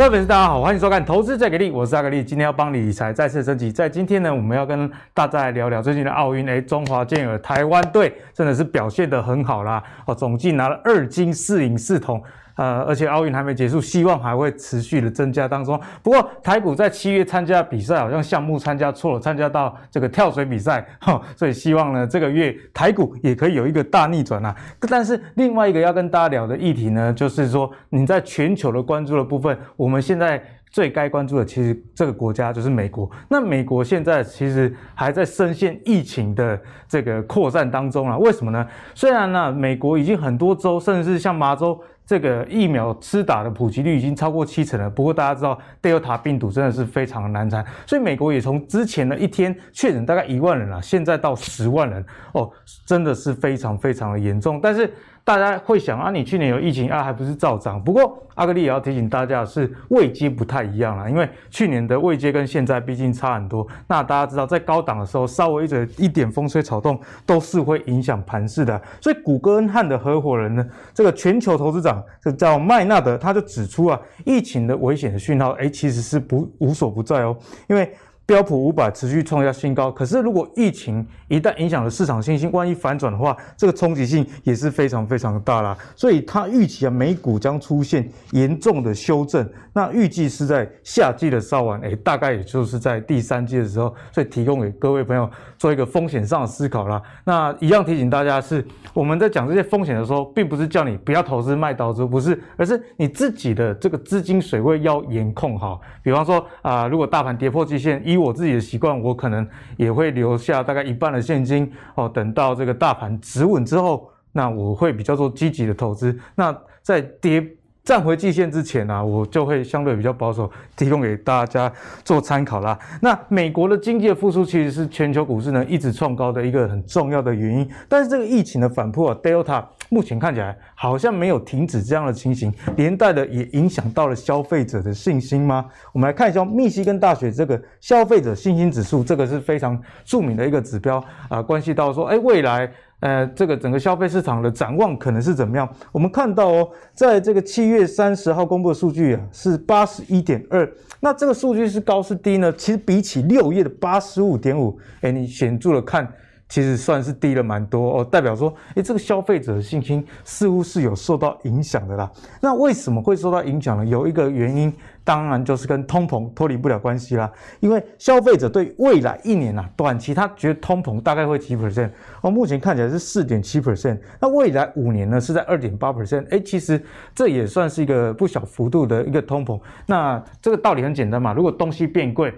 各位粉丝，大家好，欢迎收看《投资再给力》，我是阿格力，今天要帮理财再次升级。在今天呢，我们要跟大家来聊聊最近的奥运。哎，中华健儿台湾队真的是表现得很好啦，哦，总计拿了二金四银四铜。呃，而且奥运还没结束，希望还会持续的增加当中。不过台股在七月参加比赛，好像项目参加错了，参加到这个跳水比赛，哈，所以希望呢这个月台股也可以有一个大逆转啊。但是另外一个要跟大家聊的议题呢，就是说你在全球的关注的部分，我们现在最该关注的其实这个国家就是美国。那美国现在其实还在深陷疫情的这个扩散当中啊。为什么呢？虽然呢，美国已经很多州，甚至是像麻州。这个疫苗施打的普及率已经超过七成了。不过大家知道，Delta 病毒真的是非常的难缠，所以美国也从之前的一天确诊大概一万人啊，现在到十万人哦，真的是非常非常的严重。但是。大家会想啊，你去年有疫情啊，还不是照涨？不过阿格力也要提醒大家，是位阶不太一样啦，因为去年的位阶跟现在毕竟差很多。那大家知道，在高档的时候，稍微一点一点风吹草动都是会影响盘势的。所以，谷歌恩汉的合伙人呢，这个全球投资长，这叫麦纳德，他就指出啊，疫情的危险的讯号，哎，其实是不无所不在哦，因为。标普五百持续创下新高，可是如果疫情一旦影响了市场信心，万一反转的话，这个冲击性也是非常非常的大啦。所以他预期啊，美股将出现严重的修正，那预计是在夏季的稍晚，诶，大概也就是在第三季的时候，所以提供给各位朋友做一个风险上的思考啦。那一样提醒大家是，我们在讲这些风险的时候，并不是叫你不要投资卖刀子，不是，而是你自己的这个资金水位要严控好。比方说啊、如果大盘跌破季线，一我自己的习惯，我可能也会留下大概一半的现金哦，等到这个大盘止稳之后，那我会比较做积极的投资。那在跌站回季线之前呢、我就会相对比较保守，提供给大家做参考啦。那美国的经济复苏其实是全球股市呢一直创高的一个很重要的原因，但是这个疫情的反扑啊，Delta。目前看起来好像没有停止这样的情形，连带的也影响到了消费者的信心吗？我们来看一下密西根大学这个消费者信心指数，这个是非常著名的一个指标啊，关系到说，哎，未来呃这个整个消费市场的展望可能是怎么样？我们看到哦，在这个七月三十号公布的数据啊，是八十一点二，那这个数据是高是低呢？其实比起六月的八十五点五，哎，你显著的看。其实算是低了蛮多哦，代表说，诶，这个消费者的信心似乎是有受到影响的啦。那为什么会受到影响呢？有一个原因，当然就是跟通膨脱离不了关系啦。因为消费者对未来一年啊，短期他觉得通膨大概会几 percent，哦，目前看起来是四点七 percent。那未来五年呢，是在二点八 percent。诶，其实这也算是一个不小幅度的一个通膨。那这个道理很简单嘛，如果东西变贵。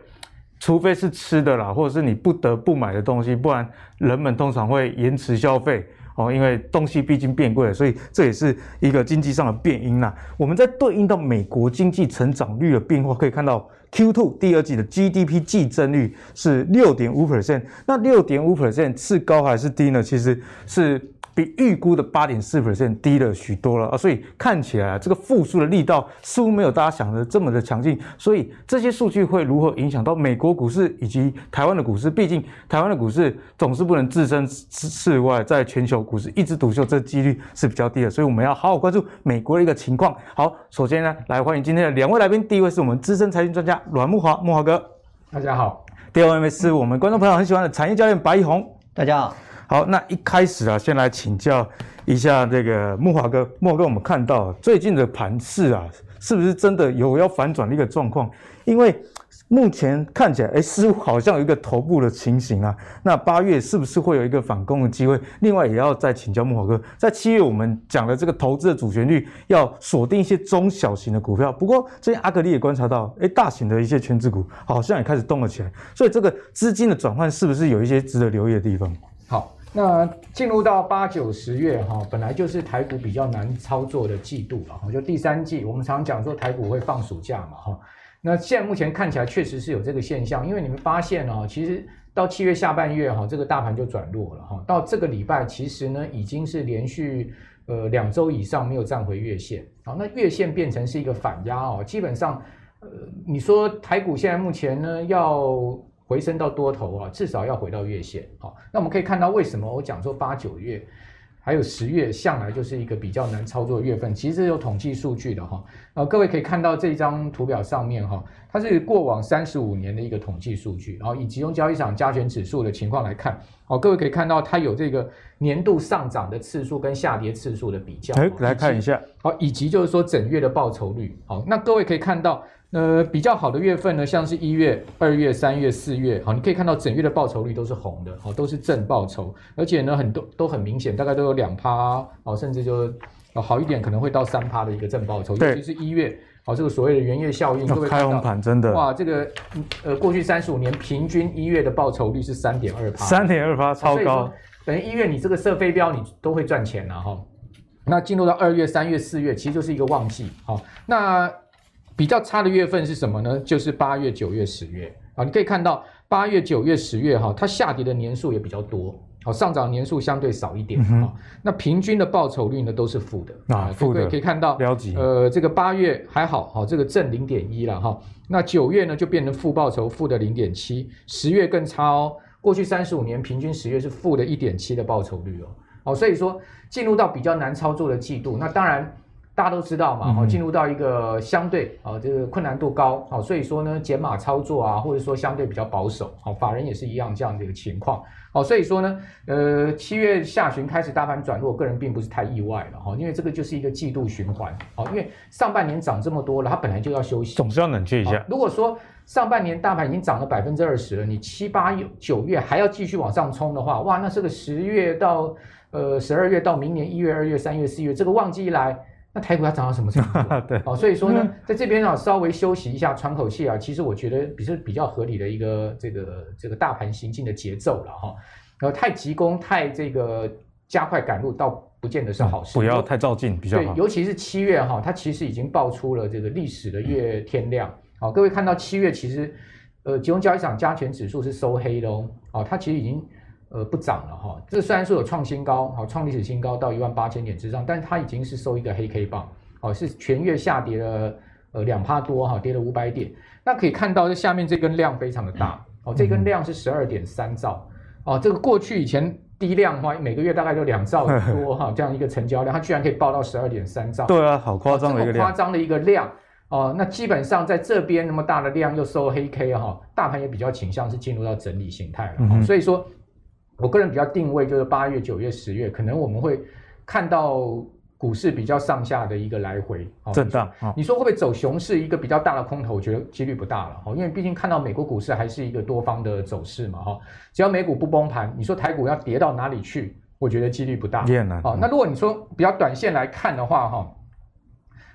除非是吃的啦，或者是你不得不买的东西，不然人们通常会延迟消费哦，因为东西毕竟变贵了，所以这也是一个经济上的变因啦。我们在对应到美国经济成长率的变化，可以看到 Q2 第二季的 GDP 季增率是六点五 percent，那六点五 percent 是高还是低呢？其实是。比预估的八点四 percent 低了许多了啊，所以看起来啊，这个复苏的力道似乎没有大家想的这么的强劲。所以这些数据会如何影响到美国股市以及台湾的股市？毕竟台湾的股市总是不能置身事外，在全球股市一枝独秀，这几率是比较低的。所以我们要好好关注美国的一个情况。好，首先呢，来欢迎今天的两位来宾。第一位是我们资深财经专家阮木华，木华哥，大家好。第二位是我们观众朋友很喜欢的产业教练白一宏，大家好。好，那一开始啊，先来请教一下这个木华哥。木华哥，我们看到最近的盘势啊，是不是真的有要反转的一个状况？因为目前看起来，哎，似乎好像有一个头部的情形啊。那八月是不是会有一个反攻的机会？另外，也要再请教木华哥，在七月我们讲的这个投资的主旋律，要锁定一些中小型的股票。不过，最近阿格力也观察到，哎，大型的一些权值股好像也开始动了起来。所以，这个资金的转换是不是有一些值得留意的地方？好。那进入到八九十月哈，本来就是台股比较难操作的季度了哈，就第三季，我们常讲说台股会放暑假嘛哈。那现在目前看起来确实是有这个现象，因为你们发现哦，其实到七月下半月哈，这个大盘就转弱了哈。到这个礼拜，其实呢已经是连续呃两周以上没有站回月线，好，那月线变成是一个反压哦，基本上呃你说台股现在目前呢要。回升到多头啊，至少要回到月线。好，那我们可以看到为什么我讲说八九月，还有十月向来就是一个比较难操作的月份，其实有统计数据的哈。呃，各位可以看到这张图表上面哈，它是过往三十五年的一个统计数据，然后以集中交易场加权指数的情况来看，哦，各位可以看到它有这个年度上涨的次数跟下跌次数的比较。哎，来看一下，好，以及就是说整月的报酬率。好，那各位可以看到。呃，比较好的月份呢，像是一月、二月、三月、四月，好，你可以看到整月的报酬率都是红的，好，都是正报酬，而且呢，很多都很明显，大概都有两趴，哦，甚至就好一点，可能会到三趴的一个正报酬，尤其是一月，好，这个所谓的元月效应，各位开红盘真的。哇，这个呃，过去三十五年平均一月的报酬率是三点二趴，三点二趴超高，等于一月你这个设飞镖你都会赚钱了哈，那进入到二月、三月、四月，其实就是一个旺季，好，那。比较差的月份是什么呢？就是八月、九月、十月啊，你可以看到八月、九月、十月哈，它下跌的年数也比较多，好，上涨年数相对少一点啊、嗯。那平均的报酬率呢都是负的啊，负的可以看到，呃，这个八月还好，好，这个正零点一了哈。那九月呢就变成负报酬，负的零点七，十月更差哦。过去三十五年平均十月是负的一点七的报酬率哦。好，所以说进入到比较难操作的季度，那当然。大家都知道嘛，好，进入到一个相对啊，这个困难度高，好，所以说呢，减码操作啊，或者说相对比较保守，好，法人也是一样这样的一个情况，好，所以说呢，呃，七月下旬开始大盘转弱，个人并不是太意外了哈，因为这个就是一个季度循环，好，因为上半年涨这么多了，它本来就要休息，总是要冷却一下。如果说上半年大盘已经涨了百分之二十了，你七八九月还要继续往上冲的话，哇，那这个十月到呃十二月到明年一月、二月、三月、四月，这个旺季一来。那台股要涨到什么程度？对，哦，所以说呢，在这边啊，稍微休息一下，喘口气啊，其实我觉得比是比较合理的一个这个这个大盘行进的节奏了哈。然后太急攻，太这个加快赶路，倒不见得是好事。不要太照进比较好。对，尤其是七月哈，它其实已经爆出了这个历史的月天量。好，各位看到七月其实，呃，集中交易场加权指数是收黑的哦。哦，它其实已经。呃，不涨了哈，这虽然说有创新高，好，创历史新高到一万八千点之上，但是它已经是收一个黑 K 棒，哦，是全月下跌了呃两帕多哈，跌了五百点。那可以看到这下面这根量非常的大，哦，这根量是十二点三兆，哦，这个过去以前低量的话，每个月大概就两兆多 哈，这样一个成交量，它居然可以爆到十二点三兆。对啊，好夸张的一个量。夸张的一个量哦，那基本上在这边那么大的量又收黑 K 哈，大盘也比较倾向是进入到整理形态了，嗯、所以说。我个人比较定位就是八月、九月、十月，可能我们会看到股市比较上下的一个来回震荡。你说会不会走熊市？一个比较大的空头，我觉得几率不大了。因为毕竟看到美国股市还是一个多方的走势嘛。哈，只要美股不崩盘，你说台股要跌到哪里去？我觉得几率不大。哦，那如果你说比较短线来看的话，哈。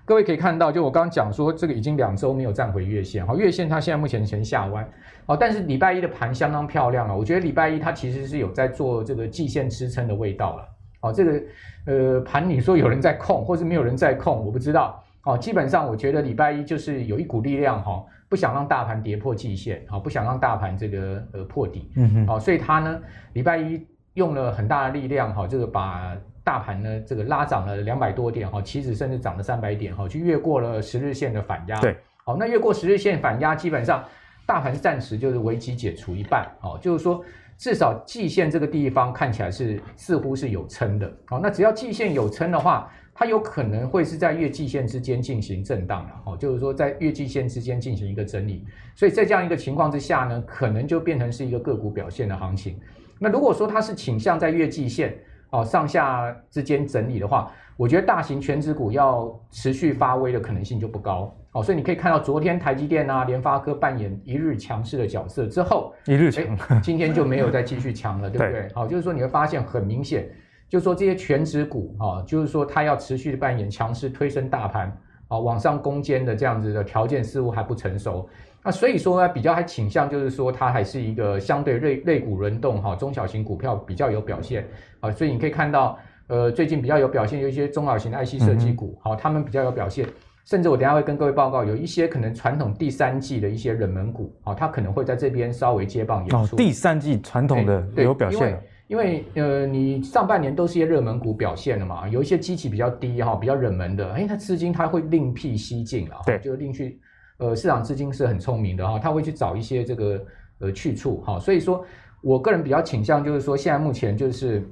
各位可以看到，就我刚刚讲说，这个已经两周没有站回月线，好，月线它现在目前呈下弯，好，但是礼拜一的盘相当漂亮了，我觉得礼拜一它其实是有在做这个季线支撑的味道了，好，这个呃盘你说有人在控，或是没有人在控，我不知道，好，基本上我觉得礼拜一就是有一股力量哈，不想让大盘跌破季线，好，不想让大盘这个呃破底，嗯哼，好，所以它呢礼拜一用了很大的力量，哈，这个把。大盘呢，这个拉涨了两百多点哈，期指甚至涨了三百点哈，就越过了十日线的反压。对，好，那越过十日线反压，基本上大盘暂时就是危机解除一半，哦，就是说至少季线这个地方看起来是似乎是有撑的，好，那只要季线有撑的话，它有可能会是在月季线之间进行震荡了，哦，就是说在月季线之间进行一个整理，所以在这样一个情况之下呢，可能就变成是一个个股表现的行情。那如果说它是倾向在月季线。哦，上下之间整理的话，我觉得大型权值股要持续发威的可能性就不高。哦，所以你可以看到昨天台积电啊、联发科扮演一日强势的角色之后，一日强，今天就没有再继续强了，对不对？好、哦，就是说你会发现很明显，就是说这些权值股啊、哦，就是说它要持续的扮演强势推升大盘啊、哦、往上攻坚的这样子的条件似乎还不成熟。那所以说呢，比较还倾向就是说，它还是一个相对类类股轮动哈，中小型股票比较有表现啊，所以你可以看到，呃，最近比较有表现有一些中小型的 IC 设计股，好、嗯，他们比较有表现，甚至我等下会跟各位报告，有一些可能传统第三季的一些冷门股，好，它可能会在这边稍微接棒演出。哦，第三季传统的有表现，因为因为呃，你上半年都是一些热门股表现了嘛，有一些基期比较低哈，比较冷门的，哎，它资金它会另辟蹊径了，对，就另去。呃，市场资金是很聪明的哈，他会去找一些这个呃去处哈，所以说我个人比较倾向就是说，现在目前就是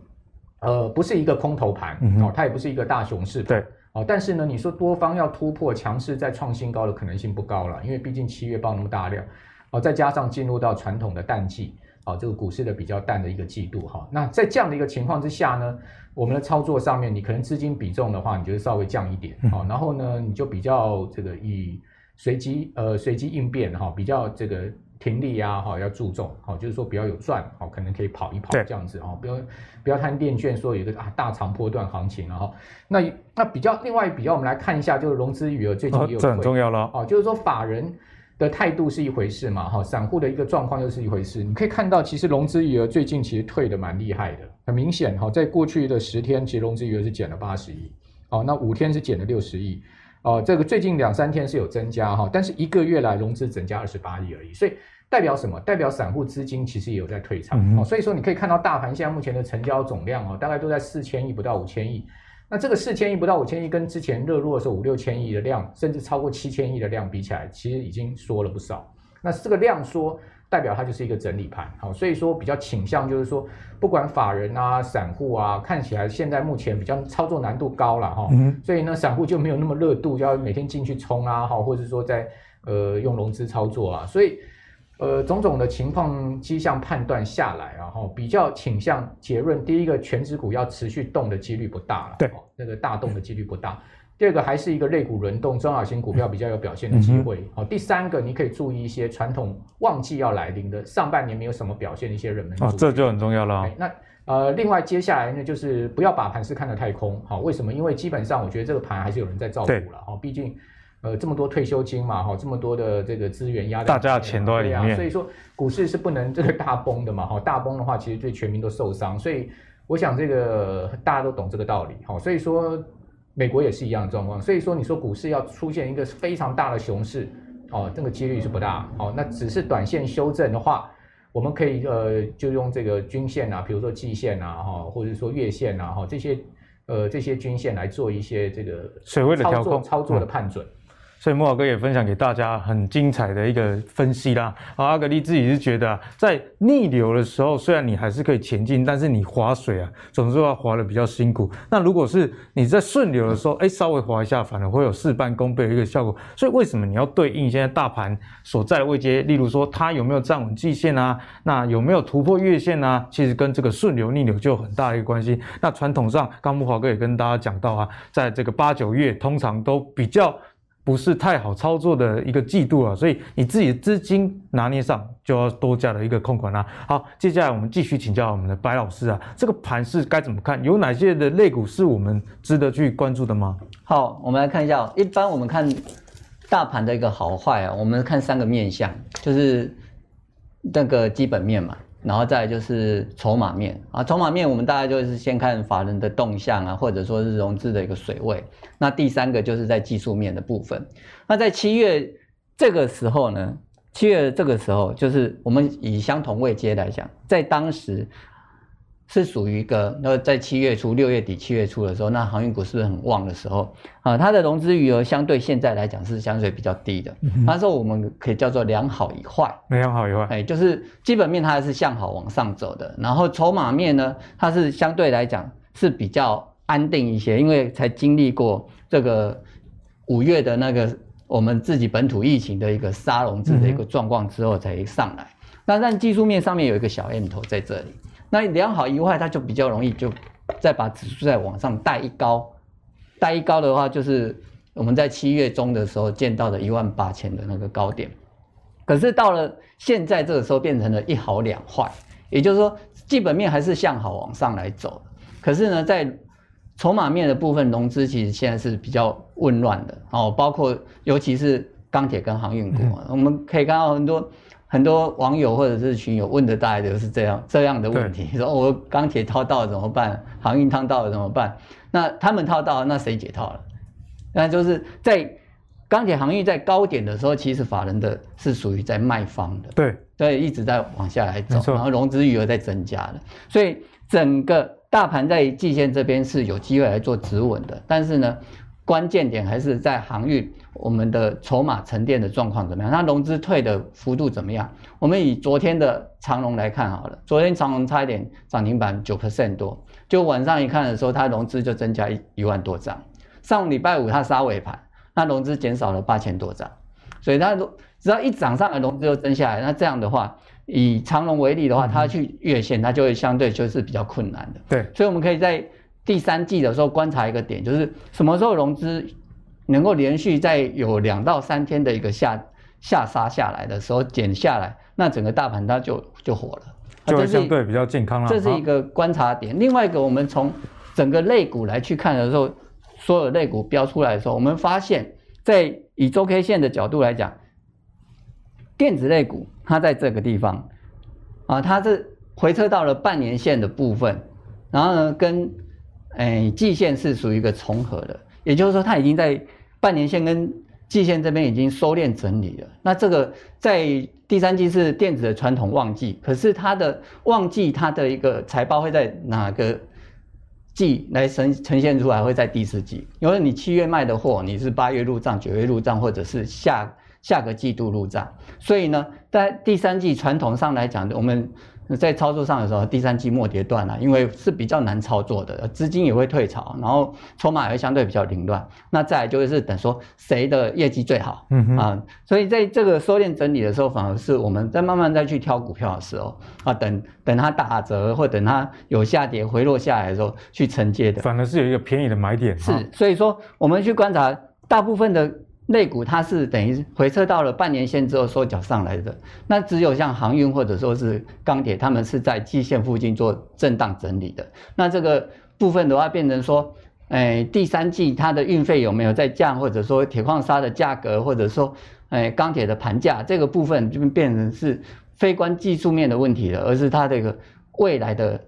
呃，不是一个空头盘、嗯、哦，它也不是一个大熊市。对，哦，但是呢，你说多方要突破强势再创新高的可能性不高了，因为毕竟七月报那么大量，哦，再加上进入到传统的淡季，哦，这个股市的比较淡的一个季度哈、哦。那在这样的一个情况之下呢，我们的操作上面，你可能资金比重的话，你就稍微降一点，好、嗯哦，然后呢，你就比较这个以随机呃随机应变哈、哦，比较这个。停利啊，哈，要注重，好，就是说比较有赚，好，可能可以跑一跑这样子，哦，不要不要贪恋券说有一个啊大长波段行情，然后那那比较另外比较，我们来看一下，就是融资余额最近也有、哦，这很重要了，哦，就是说法人的态度是一回事嘛，哈，散户的一个状况又是一回事，你可以看到，其实融资余额最近其实退的蛮厉害的，很明显，哈，在过去的十天，其实融资余额是减了八十亿，哦，那五天是减了六十亿。哦，这个最近两三天是有增加哈，但是一个月来融资增加二十八亿而已，所以代表什么？代表散户资金其实也有在退场。哦，所以说你可以看到大盘现在目前的成交总量哦，大概都在四千亿不到五千亿。那这个四千亿不到五千亿，跟之前热络的时候五六千亿的量，甚至超过七千亿的量比起来，其实已经缩了不少。那这个量缩。代表它就是一个整理盘，好，所以说比较倾向就是说，不管法人啊、散户啊，看起来现在目前比较操作难度高了哈，所以呢，散户就没有那么热度，就要每天进去冲啊，哈，或者说在呃用融资操作啊，所以呃种种的情况迹象判断下来，然后比较倾向结论，第一个权值股要持续动的几率不大了，对，那个大动的几率不大。第二个还是一个类股轮动，中小型股票比较有表现的机会。好、嗯，第三个你可以注意一些传统旺季要来临的上半年没有什么表现的一些人们哦，这就很重要了、哦。那呃，另外接下来呢，就是不要把盘势看得太空。好，为什么？因为基本上我觉得这个盘还是有人在照顾了。哦，毕竟呃这么多退休金嘛，哈，这么多的这个资源压在大家的钱都在里面、啊，所以说股市是不能这个大崩的嘛。哈，大崩的话，其实对全民都受伤。所以我想这个大家都懂这个道理。好，所以说。美国也是一样的状况，所以说你说股市要出现一个非常大的熊市，哦，这个几率是不大，哦，那只是短线修正的话，我们可以呃就用这个均线啊，比如说季线啊，哈，或者说月线啊，哈，这些呃这些均线来做一些这个水位的调控。操作的判准。嗯所以慕驊哥也分享给大家很精彩的一个分析啦。好，阿格力自己是觉得，在逆流的时候，虽然你还是可以前进，但是你划水啊，总是要划得比较辛苦。那如果是你在顺流的时候，哎，稍微划一下，反而会有事半功倍的一个效果。所以为什么你要对应现在大盘所在的位阶？例如说，它有没有站稳季线啊？那有没有突破月线啊？其实跟这个顺流逆流就有很大的一个关系。那传统上，刚慕驊哥也跟大家讲到啊，在这个八九月通常都比较。不是太好操作的一个季度啊，所以你自己资金拿捏上就要多加的一个控管啦。好，接下来我们继续请教我们的白老师啊，这个盘是该怎么看？有哪些的类股是我们值得去关注的吗？好，我们来看一下，一般我们看大盘的一个好坏啊，我们看三个面向，就是那个基本面嘛。然后再就是筹码面啊，筹码面我们大概就是先看法人的动向啊，或者说是融资的一个水位。那第三个就是在技术面的部分。那在七月这个时候呢，七月这个时候就是我们以相同位阶来讲，在当时。是属于一个，那在七月初、六月底、七月初的时候，那航运股是不是很旺的时候啊？它的融资余额相对现在来讲是相对比较低的。那时候我们可以叫做良好与坏，良好与坏，哎，就是基本面它还是向好往上走的。然后筹码面呢，它是相对来讲是比较安定一些，因为才经历过这个五月的那个我们自己本土疫情的一个杀融资的一个状况之后才上来。那但技术面上面有一个小 M 头在这里。那良好一坏，它就比较容易就再把指数再往上带一高，带一高的话，就是我们在七月中的时候见到的一万八千的那个高点。可是到了现在这个时候，变成了一好两坏，也就是说基本面还是向好往上来走，可是呢，在筹码面的部分，融资其实现在是比较混乱的哦，包括尤其是钢铁跟航运股，嗯，我们可以看到很多。很多网友或者是群友问的大概都是这样这样的问题，说我钢铁套到了怎么办？航运套到了怎么办？那他们套到了，那谁解套了？那就是在钢铁航运在高点的时候，其实法人的是属于在卖方的，对对，一直在往下来走，然后融资余额在增加的，所以整个大盘在季线这边是有机会来做止稳的，但是呢，关键点还是在航运。我们的筹码沉淀的状况怎么样？那融资退的幅度怎么样？我们以昨天的长龙来看好了，昨天长龙差一点涨停板九 percent 多，就晚上一看的时候，它融资就增加一一万多张。上礼拜五它杀尾盘，那融资减少了八千多张，所以它只要一涨上来，融资就增下来。那这样的话，以长龙为例的话，它去月线，它就会相对就是比较困难的。对，所以我们可以在第三季的时候观察一个点，就是什么时候融资能够连续在有两到三天的一个下下杀下来的时候减下来。那整个大盘它就就火了，就会相对比较健康了。这是一个观察点。另外一个，我们从整个类股来去看的时候，所有类股标出来的时候，我们发现，在以周 K 线的角度来讲，电子类股它在这个地方啊，它是回撤到了半年线的部分，然后呢，跟哎季线是属于一个重合的，也就是说，它已经在半年线跟季线这边已经收敛整理了。那这个在第三季是电子的传统旺季，可是它的旺季，它的一个财报会在哪个季来呈呈现出来？会在第四季，因为你七月卖的货，你是八月入账、九月入账，或者是下下个季度入账。所以呢，在第三季传统上来讲，我们。在操作上的时候，第三季末跌断了，因为是比较难操作的，资金也会退潮，然后筹码也会相对比较凌乱。那再来就是等说谁的业绩最好，嗯哼啊，所以在这个收敛整理的时候，反而是我们在慢慢再去挑股票的时候啊，等等它打折或等它有下跌回落下来的时候去承接的，反而是有一个便宜的买点。是，所以说我们去观察大部分的。类股它是等于回撤到了半年线之后收脚上来的，那只有像航运或者说是钢铁，他们是在季线附近做震荡整理的。那这个部分的话，变成说，哎，第三季它的运费有没有在降，或者说铁矿砂的价格，或者说，哎，钢铁的盘价，这个部分就变成是非关技术面的问题了，而是它这个未来的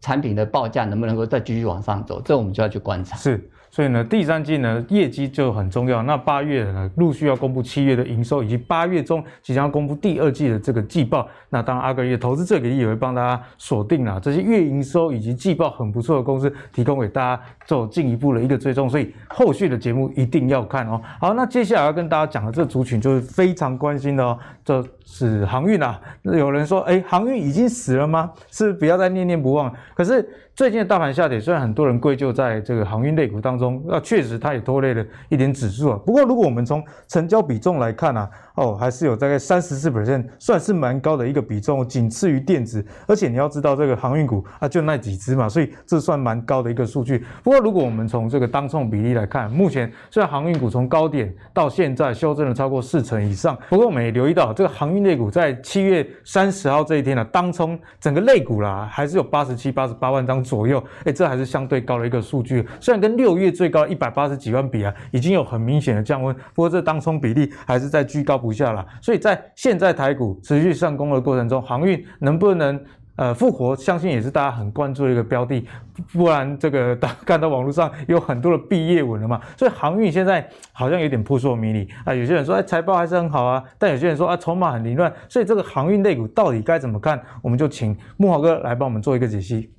产品的报价能不能够再继续往上走，这我们就要去观察。是。所以呢，第三季呢，业绩就很重要。那八月呢，陆续要公布七月的营收，以及八月中即将要公布第二季的这个季报。那当然，阿格力投资这个也会帮大家锁定了这些月营收以及季报很不错的公司，提供给大家做进一步的一个追踪。所以后续的节目一定要看哦。好，那接下来要跟大家讲的这个族群就是非常关心的哦，就是航运啊。有人说，哎，航运已经死了吗？是不要再念念不忘。可是。最近的大盘下跌，虽然很多人归咎在这个航运类股当中，那确实它也拖累了一点指数啊。不过，如果我们从成交比重来看啊，哦，还是有大概三十四 percent，算是蛮高的一个比重，仅次于电子。而且你要知道，这个航运股啊，就那几只嘛，所以这算蛮高的一个数据。不过，如果我们从这个当冲比例来看，目前虽然航运股从高点到现在修正了超过四成以上，不过我们也留意到，这个航运类股在七月三十号这一天呢、啊，当冲整个类股啦，还是有八十七、八十八万张。左右，哎，这还是相对高的一个数据。虽然跟六月最高一百八十几万比啊，已经有很明显的降温，不过这当冲比例还是在居高不下了。所以在现在台股持续上攻的过程中，航运能不能呃复活，相信也是大家很关注的一个标的。不然这个大家看到网络上有很多的毕业文了嘛，所以航运现在好像有点扑朔迷离啊。有些人说哎财报还是很好啊，但有些人说啊筹码很凌乱。所以这个航运类股到底该怎么看？我们就请木豪哥来帮我们做一个解析。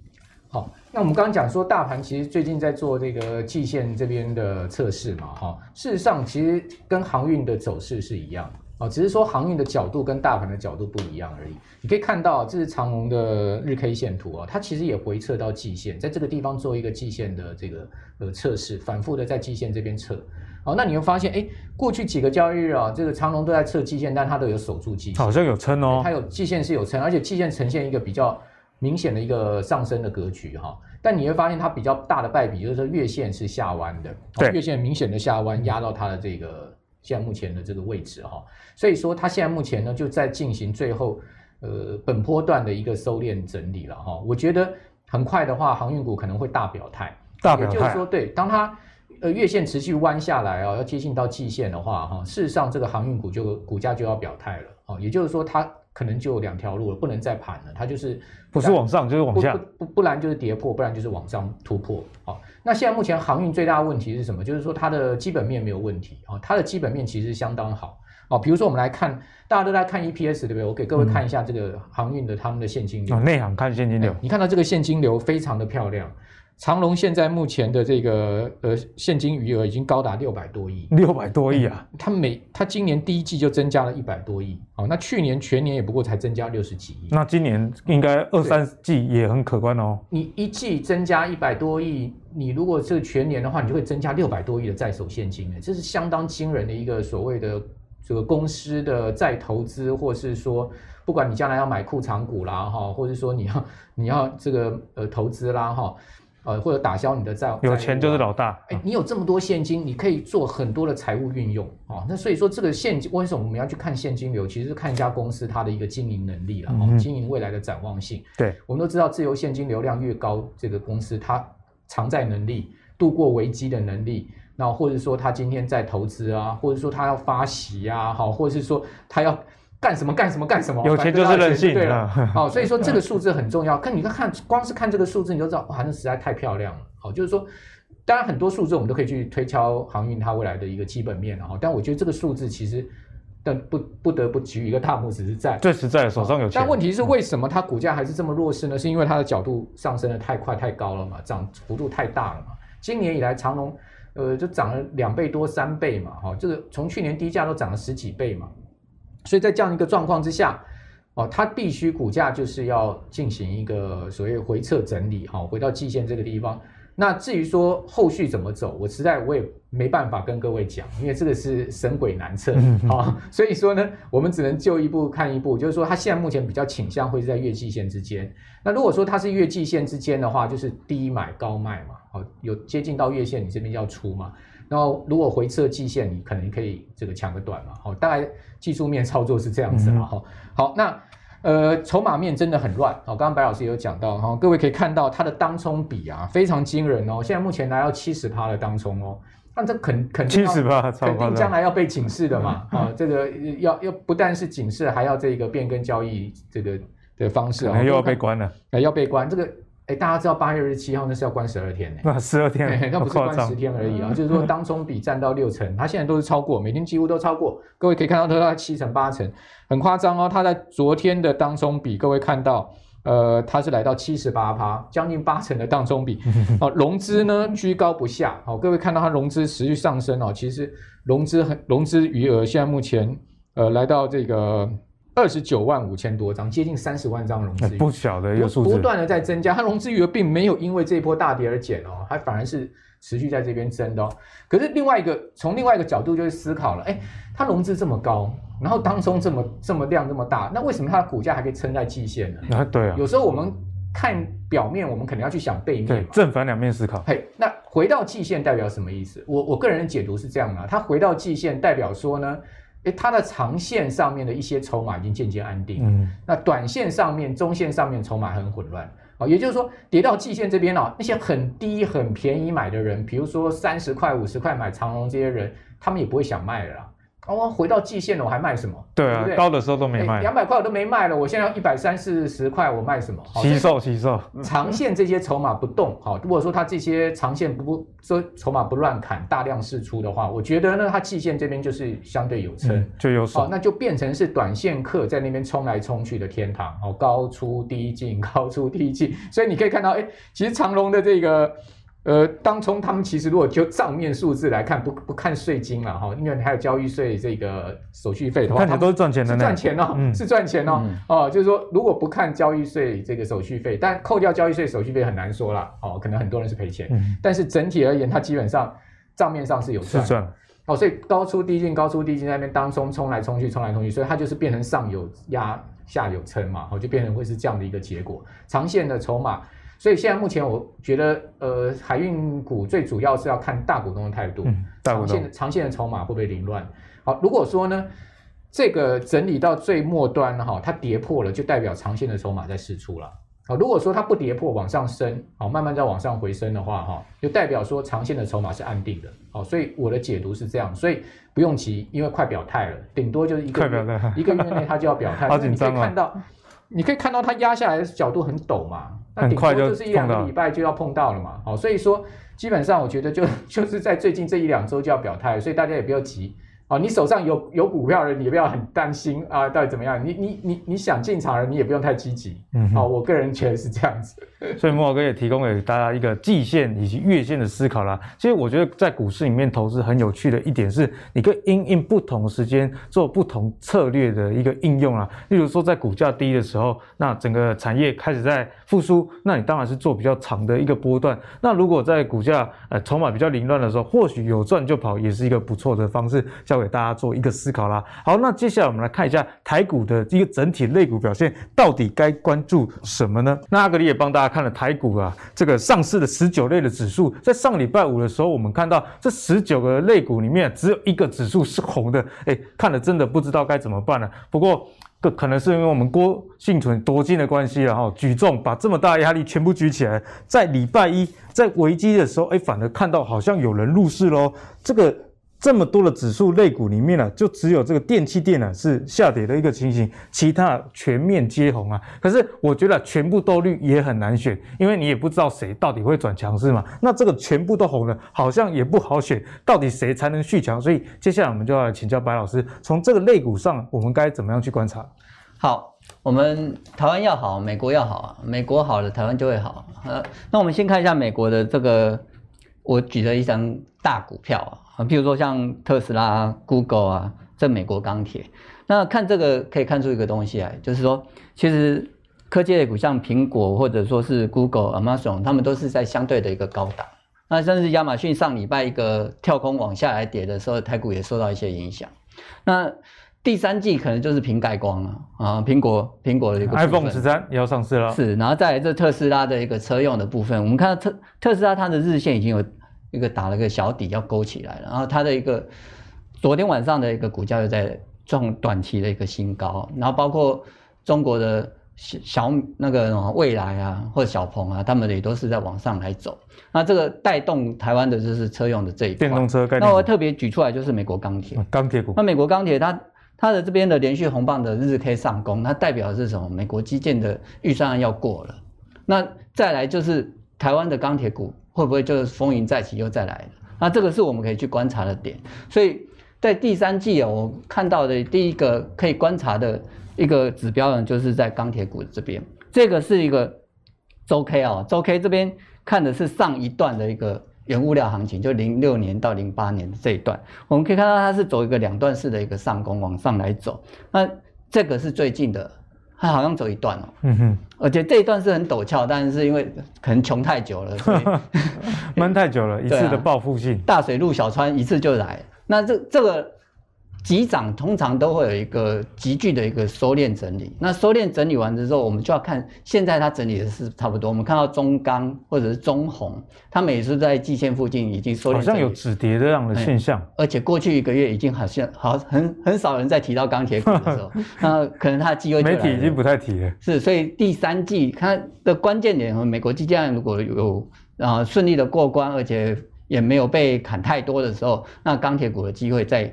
好，那我们刚刚讲说，大盘其实最近在做这个季线这边的测试嘛，哈，事实上其实跟航运的走势是一样，啊，只是说航运的角度跟大盘的角度不一样而已。你可以看到，这是长荣的日 K 线图啊，它其实也回撤到季线，在这个地方做一个季线的这个呃测试，反复的在季线这边测，好，那你会发现，哎，过去几个交易日啊，这个长龙都在测季线，但它都有守住季线，好像有撑哦，它有季线是有撑，而且季线呈现一个比较。明显的一个上升的格局哈，但你会发现它比较大的败笔，就是说月线是下弯的，对，月线明显的下弯压到它的这个现在目前的这个位置哈，所以说它现在目前呢就在进行最后呃本波段的一个收敛整理了哈，我觉得很快的话航运股可能会大表态，大表态，也就是说对，当它呃月线持续弯下来啊，要接近到季线的话哈，事实上这个航运股就股价就要表态了。啊，也就是说它。可能就有两条路了，不能再盘了，它就是不是往上就是往下，不不不然就是跌破，不然就是往上突破。好，那现在目前航运最大的问题是什么？就是说它的基本面没有问题啊，它的基本面其实相当好啊。比如说我们来看，大家都在看 EPS 对不对？我给各位看一下这个航运的他们的现金流。内行看现金流，你看到这个现金流非常的漂亮。长隆现在目前的这个呃现金余额已经高达六百多亿，六百多亿啊！它每它今年第一季就增加了一百多亿，哦，那去年全年也不过才增加六十几亿，那今年应该二三季也很可观哦。你一季增加一百多亿，你如果是全年的话，你就会增加六百多亿的在手现金，这是相当惊人的一个所谓的这个公司的再投资，或是说不管你将来要买库藏股啦哈，或者说你要你要这个呃投资啦哈。呃，或者打消你的债，有钱就是老大。哎，你有这么多现金，你可以做很多的财务运用啊。那所以说，这个现金为什么我们要去看现金流？其实是看一家公司它的一个经营能力了，哦、经营未来的展望性。对，我们都知道，自由现金流量越高，这个公司它偿债能力、度过危机的能力，那或者说它今天在投资啊，或者说它要发息啊，好，或者是说它要。干什么干什么干什么？有钱就是任性，对了。好，所以说这个数字很重要。看，你看，光是看这个数字，你就知道，哇，那实在太漂亮了。好，就是说，当然很多数字我们都可以去推敲航运它未来的一个基本面，哈。但我觉得这个数字其实，但不不得不举一个大拇指是在最实在的手上有钱。但问题是，为什么它股价还是这么弱势呢？是因为它的角度上升的太快太高了嘛，涨幅度太大了嘛。今年以来，长隆呃就涨了两倍多三倍嘛，哈，这个从去年低价都涨了十几倍嘛。所以在这样一个状况之下，哦，它必须股价就是要进行一个所谓回撤整理，哈，回到季线这个地方。那至于说后续怎么走，我实在我也没办法跟各位讲，因为这个是神鬼难测啊。所以说呢，我们只能就一步看一步，就是说它现在目前比较倾向会是在月季线之间。那如果说它是月季线之间的话，就是低买高卖嘛，好，有接近到月线，你这边要出嘛。然后如果回撤季线，你可能可以这个抢个短嘛，好，大概技术面操作是这样子了哈。嗯、好，那呃筹码面真的很乱，好，刚刚白老师也有讲到哈，各位可以看到它的当冲比啊非常惊人哦，现在目前来到七十趴的当冲哦，那这肯肯定七十趴，肯定将来要被警示的嘛，啊，这个要要不但是警示，还要这个变更交易这个的方式啊，又要被关了，哎，要被关这个。哎，大家知道八月二十七号那是要关十二天呢？那十二天，那不是关十天而已啊！嗯、就是说，当中比占到六成，它现在都是超过，每天几乎都超过。各位可以看到，都在七成八成，很夸张哦。它在昨天的当中比，各位看到，呃，它是来到七十八趴，将近八成的当中比。哦，融资呢居高不下。好、哦，各位看到它融资持续上升哦。其实融资很融资余额现在目前呃来到这个。二十九万五千多张，接近三十万张融资，不小的一个数字，不断的在增加。它融资余额并没有因为这一波大跌而减哦，它反而是持续在这边增的哦。可是另外一个，从另外一个角度就会思考了，哎，它融资这么高，然后当中这么这么量这么大，那为什么它的股价还可以撑在季线呢？啊，对啊。有时候我们看表面，我们可能要去想背面，对，正反两面思考。嘿，那回到季线代表什么意思？我我个人的解读是这样的，它回到季线代表说呢。诶，它的长线上面的一些筹码已经渐渐安定，嗯，那短线上面、中线上面筹码很混乱，啊，也就是说，跌到季线这边哦，那些很低、很便宜买的人，比如说三十块、五十块买长龙这些人，他们也不会想卖了啦。哦，回到季线了，我还卖什么？对啊，对对高的时候都没卖，两百块我都没卖了，我现在要一百三四十块，我卖什么？惜售，惜售。长线这些筹码不动，好，如果说它这些长线不说筹码不乱砍，大量释出的话，我觉得呢，它季线这边就是相对有撑，嗯，就有手，那就变成是短线客在那边冲来冲去的天堂，哦，高出低进，高出低进，所以你可以看到，哎，其实长隆的这个。呃，当冲他们其实如果就账面数字来看，不不看税金了哈，因为还有交易税这个手续费的话，看起来都是赚钱的，赚钱哦，嗯、是赚钱哦，嗯、哦，就是说如果不看交易税这个手续费，但扣掉交易税手续费很难说了，哦，可能很多人是赔钱，嗯、但是整体而言，它基本上账面上是有赚，是赚哦，所以高出低进，高出低进在那边当冲冲来冲去，冲来冲去，所以它就是变成上有压，下有撑嘛，哦，就变成会是这样的一个结果，长线的筹码。所以现在目前我觉得，呃，海运股最主要是要看大股东的态度，嗯、长线的长线的筹码会不会凌乱？好，如果说呢，这个整理到最末端哈，它跌破了，就代表长线的筹码在释出了。好，如果说它不跌破往上升，好，慢慢再往上回升的话，哈，就代表说长线的筹码是安定的。好，所以我的解读是这样，所以不用急，因为快表态了，顶多就是一个月一个月内它就要表态。好紧张啊！你可以看到，你可以看到它压下来的角度很陡嘛。那顶多就是一两个礼拜就要碰到了嘛，好，所以说基本上我觉得就 就是在最近这一两周就要表态，所以大家也不要急，好，你手上有有股票的人，你也不要很担心啊，到底怎么样？你你你你想进场的人，你也不用太积极。嗯，好，我个人觉得是这样子。所以慕驊哥也提供给大家一个季线以及月线的思考啦。其实我觉得在股市里面投资很有趣的一点是，你可以因应不同时间做不同策略的一个应用啦。例如说在股价低的时候，那整个产业开始在复苏，那你当然是做比较长的一个波段。那如果在股价呃筹码比较凌乱的时候，或许有赚就跑也是一个不错的方式。交给给大家做一个思考啦。好，那接下来我们来看一下台股的一个整体类股表现，到底该关注什么呢？那阿格力也帮大家看了台股啊，这个上市的十九类的指数，在上礼拜五的时候，我们看到这十九个类股里面只有一个指数是红的，哎，看了真的不知道该怎么办了。不过，可能是因为我们郭幸存夺金的关系了哈，举重把这么大压力全部举起来，在礼拜一在危机的时候，哎，反而看到好像有人入市喽，这个。这么多的指数类股里面呢、就只有这个电器电呢是下跌的一个情形，其他全面皆红啊。可是我觉得全部都绿也很难选，因为你也不知道谁到底会转强势嘛。那这个全部都红了，好像也不好选，到底谁才能续强？所以接下来我们就要请教白老师，从这个类股上，我们该怎么样去观察？好，我们台湾要好，美国要好啊，美国好了，台湾就会好。呃，那我们先看一下美国的这个，我举了一张大股票啊。啊，譬如说像特斯拉、Google 啊，这美国钢铁，那看这个可以看出一个东西来，就是说，其实科技类股像苹果或者说是 Google、Amazon，他们都是在相对的一个高档。那甚至亚马逊上礼拜一个跳空往下来跌的时候，台股也受到一些影响。那第三季可能就是苹概光了啊，苹果苹果的一个 iPhone 十三也要上市了，是，然后再来这特斯拉的一个车用的部分，我们看到特特斯拉它的日线已经有。一个打了个小底要勾起来了，然后它的一个昨天晚上的一个股价又在创短期的一个新高，然后包括中国的小小那个什么蔚来啊或者小鹏啊，他们也都是在往上来走。那这个带动台湾的就是车用的这一块，电动车概念。那我特别举出来就是美国钢铁，钢铁股。那美国钢铁它它的这边的连续红棒的日 K 上攻，它代表的是什么？美国基建的预算案要过了。那再来就是台湾的钢铁股。会不会就是风云再起又再来？那这个是我们可以去观察的点。所以在第三季啊，我看到的第一个可以观察的一个指标呢，就是在钢铁股这边。这个是一个周 K 啊，周 K 这边看的是上一段的一个原物料行情，就零六年到零八年的这一段，我们可以看到它是走一个两段式的一个上攻往上来走。那这个是最近的。它好像走一段哦，嗯哼，而且这一段是很陡峭，但是因为可能穷太久了，所以 闷太久了，一次的 报复性，大水入小川，一次就来。那这这个。急涨通常都会有一个急剧的一个收敛整理，那收敛整理完之后，我们就要看现在它整理的是差不多。我们看到中钢或者是中红，它每次在季线附近已经收敛，好像有止跌这样的现象。而且过去一个月已经好像好很很少人在提到钢铁股的时候，那可能它的机会媒体已经不太提了。是，所以第三季它的关键点和美国基建案如果有啊顺利的过关，而且也没有被砍太多的时候，那钢铁股的机会在。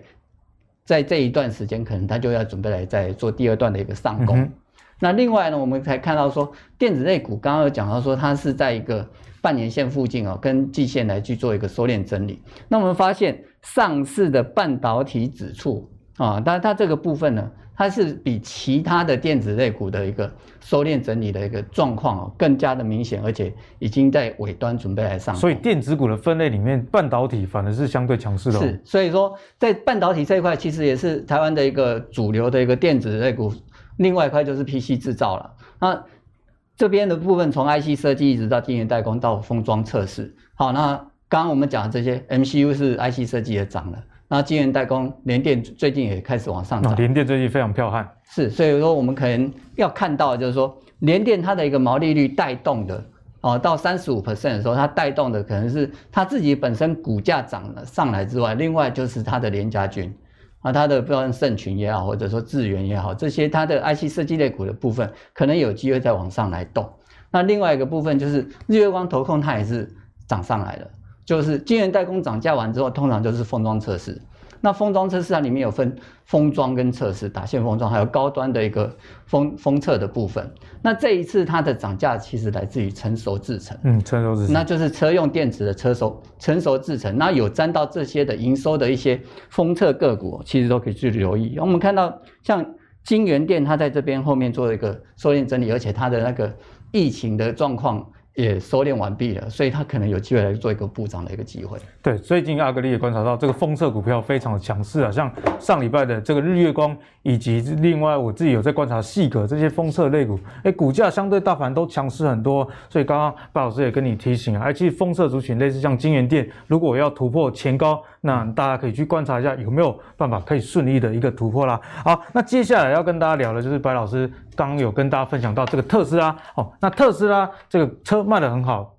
在这一段时间，可能他就要准备来再做第二段的一个上攻。嗯、那另外呢，我们才看到说，电子类股刚刚有讲到说，它是在一个半年线附近哦，跟季线来去做一个收敛整理。那我们发现上市的半导体指数啊，当然它这个部分呢。它是比其他的电子类股的一个收敛整理的一个状况哦，更加的明显，而且已经在尾端准备来上。所以电子股的分类里面，半导体反而是相对强势的。是，所以说在半导体这一块，其实也是台湾的一个主流的一个电子类股。另外一块就是 PC 制造了。那这边的部分从 IC 设计一直到晶圆代工到封装测试。好，那刚刚我们讲的这些 MCU 是 IC 设计也涨了。那晶圆代工，联电最近也开始往上涨。联电最近非常彪悍。是，所以说我们可能要看到，就是说联电它的一个毛利率带动的，哦，到三十五 percent 的时候，它带动的可能是它自己本身股价涨了上来之外，另外就是它的联家军，啊，它的不管盛群也好，或者说智源也好，这些它的 IC 设计类股的部分，可能有机会再往上来动。那另外一个部分就是日月光投控，它也是涨上来了。就是晶圆代工涨价完之后，通常就是封装测试。那封装测试它里面有分封装跟测试，打线封装，还有高端的一个封封测的部分。那这一次它的涨价其实来自于成熟制程，嗯，成熟制程，那就是车用电池的车熟成熟制程。那有沾到这些的营收的一些封测个股，其实都可以去留意。我们看到像金元电，它在这边后面做了一个收敛整理，而且它的那个疫情的状况。也收敛完毕了，所以他可能有机会来做一个补涨的一个机会。对，最近阿格力也观察到这个封测股票非常的强势啊，像上礼拜的这个日月光，以及另外我自己有在观察细格这些封测类股，哎，股价相对大盘都强势很多。所以刚刚白老师也跟你提醒啊，哎，其实封测族群类似像金元店，如果要突破前高，那大家可以去观察一下有没有办法可以顺利的一个突破啦。好，那接下来要跟大家聊的就是白老师。刚有跟大家分享到这个特斯拉哦，那特斯拉这个车卖得很好，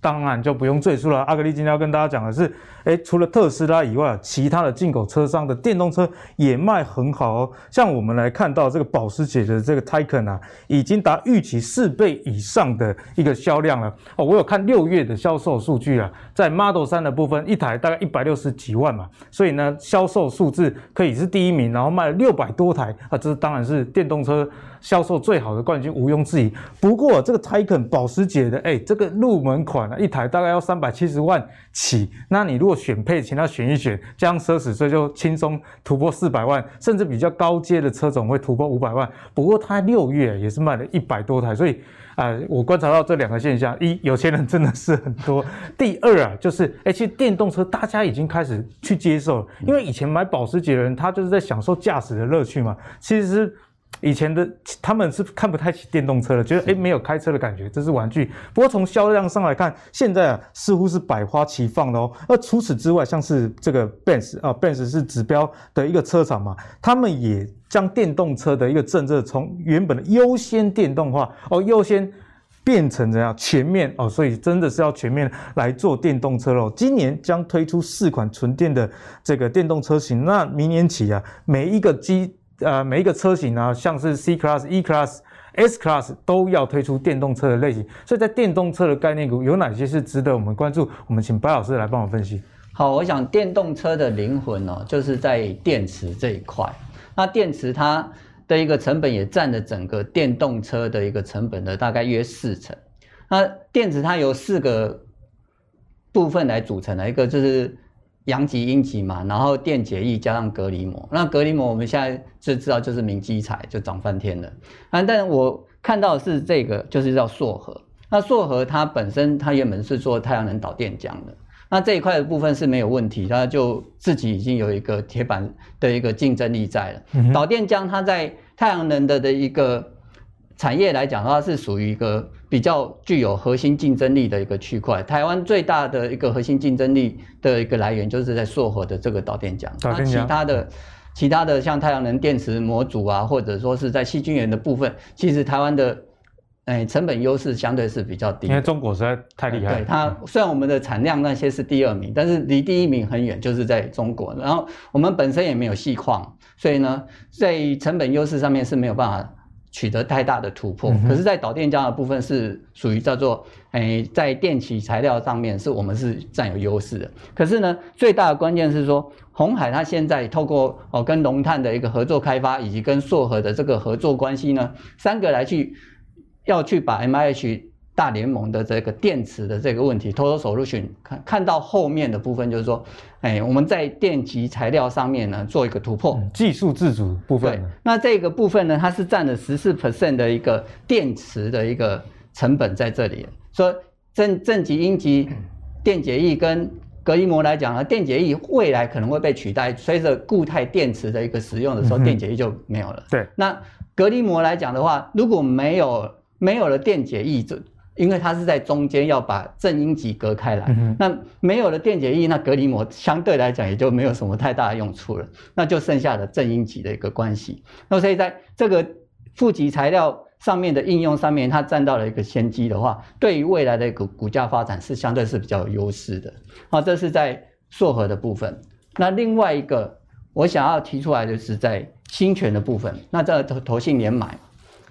当然就不用赘述了。阿格力今天要跟大家讲的是。诶，除了特斯拉以外，其他的进口车商的电动车也卖很好哦。像我们来看到这个保时捷的这个 Taycan 啊，已经达预期四倍以上的一个销量了哦。我有看六月的销售数据啊，在 Model 3的部分，一台大概一百六十几万嘛，所以呢，销售数字可以是第一名，然后卖了六百多台啊，这当然是电动车销售最好的冠军，毋庸置疑。不过这个 Taycan 保时捷的，诶，这个入门款啊，一台大概要三百七十万起，那你如果选配，请他选一选，这样奢侈税就轻松突破四百万，甚至比较高阶的车种会突破五百万。不过它六月也是卖了一百多台，所以啊、我观察到这两个现象：一，有钱人真的是很多；第二啊，就是哎，其实电动车大家已经开始去接受，因为以前买保时捷的人，他就是在享受驾驶的乐趣嘛。其实。以前的他们是看不太起电动车的，觉得诶没有开车的感觉，这是玩具。不过从销量上来看，现在啊似乎是百花齐放的哦。那除此之外，像是这个 Benz 啊，Benz 是指标的一个车厂嘛，他们也将电动车的一个政策从原本的优先电动化哦，优先变成怎样全面哦，所以真的是要全面来做电动车喽。今年将推出四款纯电的这个电动车型，那明年起啊，每一个机。呃，每一个车型呢，像是 C Class、E Class、S Class 都要推出电动车的类型，所以在电动车的概念股有哪些是值得我们关注？我们请白老师来帮我分析。好，我想电动车的灵魂、哦，就是在电池这一块。那电池它的一个成本也占了整个电动车的一个成本的大概约四成。那电池它由四个部分来组成的，一个就是。阳极、阴极嘛，然后电解液加上隔离膜。那隔离膜我们现在就知道就是明基材，就涨翻天了。啊，但我看到的是这个，就是叫硕核。那硕核它本身它原本是做太阳能导电浆的，那这一块的部分是没有问题，它就自己已经有一个铁板的一个竞争力在了。嗯、导电浆它在太阳能的的一个。产业来讲的话，是属于一个比较具有核心竞争力的一个区块。台湾最大的一个核心竞争力的一个来源，就是在硕和的这个导电浆。那其他的、其他的像太阳能电池模组啊，或者说是在矽晶圆的部分，其实台湾的哎成本优势相对是比较低。因为中国实在太厉害。对它，虽然我们的产量那些是第二名，但是离第一名很远，就是在中国。然后我们本身也没有细矿，所以呢，在成本优势上面是没有办法。取得太大的突破，可是，在导电浆的部分是属于叫做，诶，在电器材料上面是我们是占有优势的。可是呢，最大的关键是说，红海它现在透过哦跟龙炭的一个合作开发，以及跟硕和的这个合作关系呢，三个来去要去把 MIH。大联盟的这个电池的这个问题，Total Solution 看看到后面的部分就是说，哎，我们在电极材料上面呢做一个突破，嗯、技术自主部分。对，那这个部分呢，它是占了十四 percent 的一个电池的一个成本在这里。说正正极、阴极电解液跟隔离膜来讲呢，电解液未来可能会被取代，随着固态电池的一个使用的时候，嗯、电解液就没有了。对，那隔离膜来讲的话，如果没有没有了电解液，就因为它是在中间要把正阴极隔开来，嗯、那没有了电解液，那隔离膜相对来讲也就没有什么太大的用处了，那就剩下了正阴极的一个关系。那所以在这个负极材料上面的应用上面，它占到了一个先机的话，对于未来的一个股价发展是相对是比较有优势的。好，这是在硕禾的部分。那另外一个我想要提出来的是在新权的部分，那这投投信连买，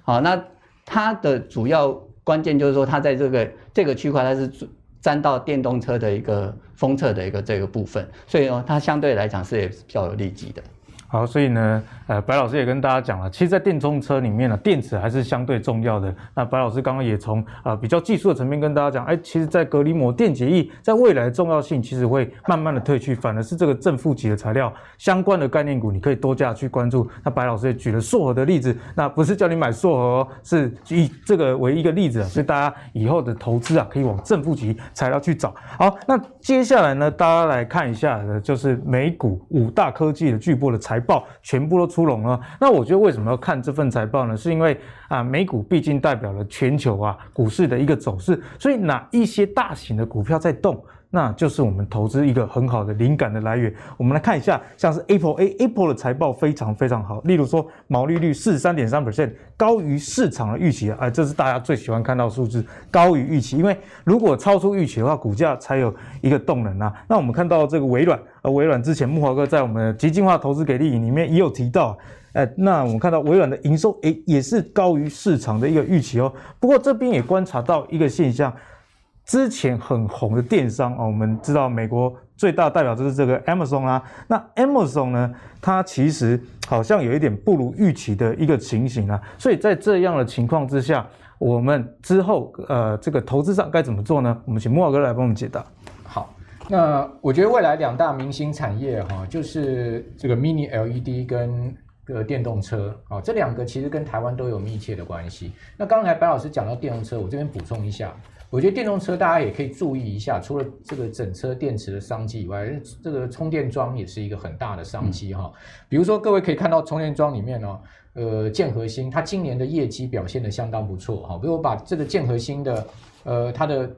好，那它的主要。关键就是说，它在这个这个区块，它是沾到电动车的一个封测的一个这个部分，所以呢，它相对来讲是也比较有利基的。好，所以呢，呃，白老师也跟大家讲了，其实，在电动车里面呢，电池还是相对重要的。那白老师刚刚也从呃比较技术的层面跟大家讲，哎，其实，在隔离膜电解液在未来的重要性，其实会慢慢的退去，反而是这个正负极的材料相关的概念股，你可以多加去关注。那白老师也举了硕和的例子，那不是叫你买硕和哦，是以这个为一个例子，所以大家以后的投资啊，可以往正负极材料去找。好，那接下来呢，大家来看一下的就是美股五大科技的巨波的。财报全部都出笼了，那我觉得为什么要看这份财报呢？是因为啊，美股毕竟代表了全球啊股市的一个走势，所以哪一些大型的股票在动，那就是我们投资一个很好的灵感的来源。我们来看一下，像是 Apple，A Apple 的财报非常非常好，例如说毛利率四十三点三 percent，高于市场的预期啊，这是大家最喜欢看到数字，高于预期，因为如果超出预期的话，股价才有一个动能啊。那我们看到这个微软。微软之前木华哥在我们的极进化投资给力里面也有提到，哎，那我们看到微软的营收诶也是高于市场的一个预期哦。不过这边也观察到一个现象，之前很红的电商啊，我们知道美国最大代表就是这个 Amazon 啊，那 Amazon 呢，它其实好像有一点不如预期的一个情形啊。所以在这样的情况之下，我们之后呃这个投资上该怎么做呢？我们请莫哥来帮我们解答。好那我觉得未来两大明星产业哈，就是这个 Mini LED 跟个电动车啊，这两个其实跟台湾都有密切的关系。那刚才白老师讲到电动车，我这边补充一下，我觉得电动车大家也可以注意一下，除了这个整车电池的商机以外，这个充电桩也是一个很大的商机哈。比如说各位可以看到充电桩里面呢，呃，建和兴它今年的业绩表现的相当不错哈。比如我把这个建和兴的呃它的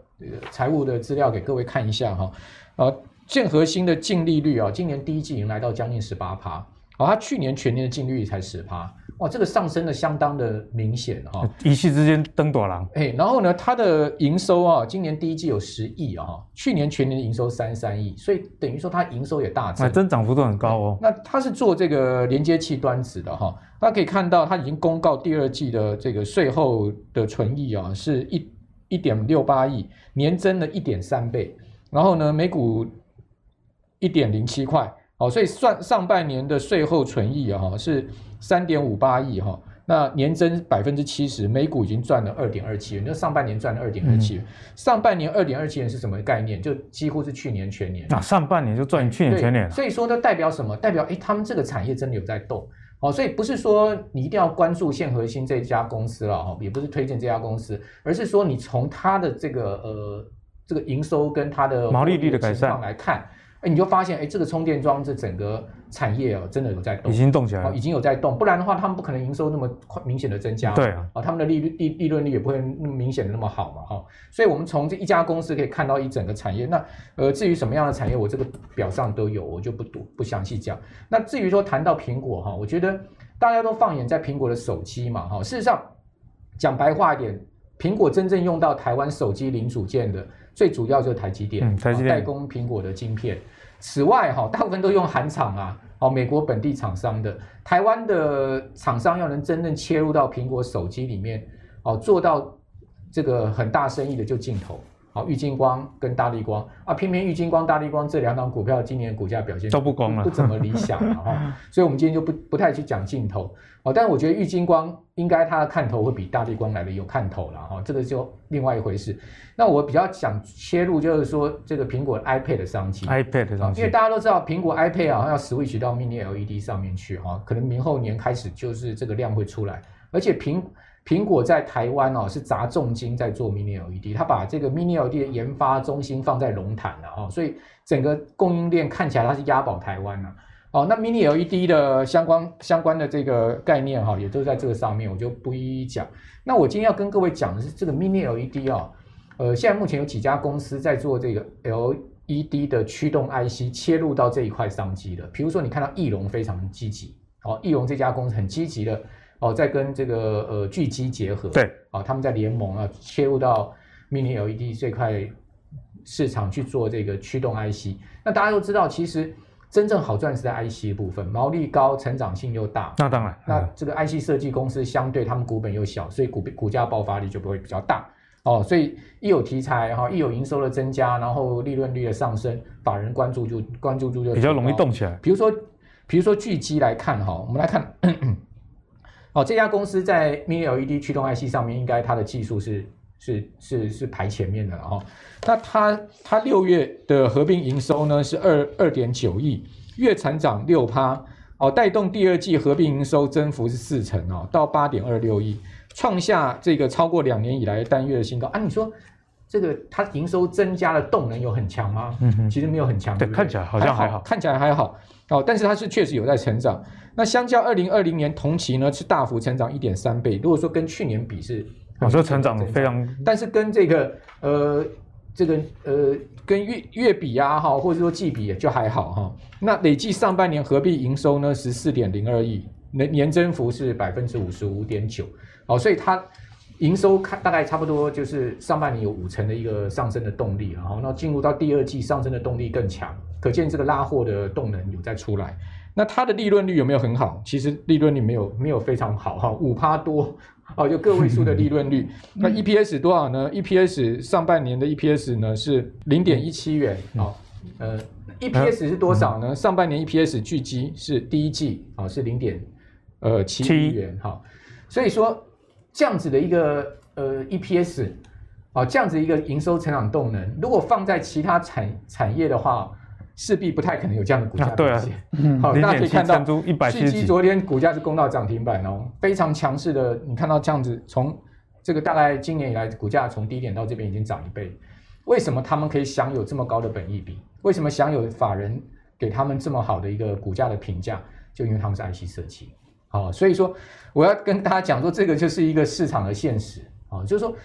财务的资料给各位看一下哈。啊，建和兴的净利率啊，今年第一季已经来到将近十八趴，哦，它去年全年的净利率才十趴，哇，这个上升的相当的明显哈，一夕之间登大人。哎，然后呢，它的营收啊，今年第一季有十亿啊，去年全年的营收三十三亿，所以等于说它营收也大增，增长幅度很高哦。那它是做这个连接器端子的哈，大家可以看到它已经公告第二季的这个税后的存益啊，是一一点六八亿，年增了一点三倍。然后呢，每股一点零七块，哦，所以算上半年的税后存益啊，哈，是三点五八亿哈，那年增百分之七十，每股已经赚了二点二七元，就上半年赚了二点二七元，上半年二点二七元是什么概念？就几乎是去年全年，那上半年就赚去年全年，所以说它代表什么？代表哎，他们这个产业真的有在动，哦，所以不是说你一定要关注现核心这家公司了哈，也不是推荐这家公司，而是说你从它的这个呃。这个营收跟它的毛利率的改善来看，哎，你就发现，哎，这个充电桩这整个产业哦，真的有在动，已经动起来了，已经有在动，不然的话，他们不可能营收那么快明显的增加，对啊，啊，他们的利率利利润率也不会那么明显的那么好嘛，哈，所以我们从这一家公司可以看到一整个产业。那呃，至于什么样的产业，我这个表上都有，我就不读不详细讲。那至于说谈到苹果哈，我觉得大家都放眼在苹果的手机嘛，哈，事实上讲白话一点，苹果真正用到台湾手机零组件的。最主要就是台积电，台积电代工苹果的晶片。此外，哈，大部分都用韩厂啊，哦，美国本地厂商的。台湾的厂商要能真正切入到苹果手机里面，哦，做到这个很大生意的就镜头。好，玉晶光跟大力光啊，偏偏玉金光、大力光这两档股票今年股价表现都不光了，不怎么理想了 哈。所以，我们今天就不不太去讲镜头哦。但是，我觉得玉金光应该它的看头会比大力光来的有看头了哈。这个就另外一回事。那我比较想切入，就是说这个苹果 iPad 的商机，iPad 的商机，因为大家都知道苹果 iPad 啊要 switch 到 Mini LED 上面去哈，可能明后年开始就是这个量会出来，而且苹苹果在台湾哦，是砸重金在做 Mini LED，它把这个 Mini LED 的研发中心放在龙潭了哦，所以整个供应链看起来它是押宝台湾了。哦，那 Mini LED 的相关相关的这个概念哈，也都在这个上面，我就不一一讲。那我今天要跟各位讲的是这个 Mini LED 哦，呃，现在目前有几家公司在做这个 LED 的驱动 IC 切入到这一块商机的，比如说你看到义隆非常积极，哦，义隆这家公司很积极的。哦，在跟这个呃巨基结合，对，啊、哦，他们在联盟啊，切入到 Mini LED 这块市场去做这个驱动 IC。那大家都知道，其实真正好赚是在 IC 的部分，毛利高，成长性又大。那当然，那这个 IC 设计公司相对他们股本又小，所以股股价爆发力就不会比较大。哦，所以一有题材哈，一有营收的增加，然后利润率的上升，法人关注就关注度就比较容易动起来。比如说，比如说巨基来看哈，我们来看，哦，这家公司在 Mini LED 驱动 IC 上面，应该它的技术是是是是排前面的了哈。那它它六月的合并营收呢是二二点九亿，月成长六趴，哦，带动第二季合并营收增幅是四成哦，到八点二六亿。创下这个超过两年以来单月的新高啊！你说这个它营收增加的动能有很强吗？嗯哼，其实没有很强，对，对，看起来好像还好，还好，看起来还好哦。但是它是确实有在成长。那相较二零二零年同期呢，是大幅成长一点三倍。如果说跟去年比是，我说成长非常，但是跟这个呃这个呃跟月月比啊哈，或者说季比就还好哈。那累计上半年合并营收呢，十四点零二亿，年年增幅是百分之五十五点九。哦，所以它营收看大概差不多就是上半年有五成的一个上升的动力，然后那进入到第二季上升的动力更强，可见这个拉货的动能有在出来。那它的利润率有没有很好？其实利润率没有没有非常好哈，五趴多哦，就个位数的利润率。那 EPS 多少呢？EPS 上半年的 EPS 呢是零点一七元啊，呃，EPS 是多少呢？上半年 EPS 聚基是第一季啊是零点呃七一元哈，所以说。这样子的一个呃 EPS 啊，这样子一个营收成长动能，如果放在其他产产业的话，势必不太可能有这样的股价表现。好，大家可以看到，巨基昨天股价是攻到涨停板哦，非常强势的。你看到这样子，从这个大概今年以来，股价从低点到这边已经涨一倍。为什么他们可以享有这么高的本益比？为什么享有法人给他们这么好的一个股价的评价？就因为他们是 IC 设计。好，所以说我要跟大家讲说，这个就是一个市场的现实啊，就是说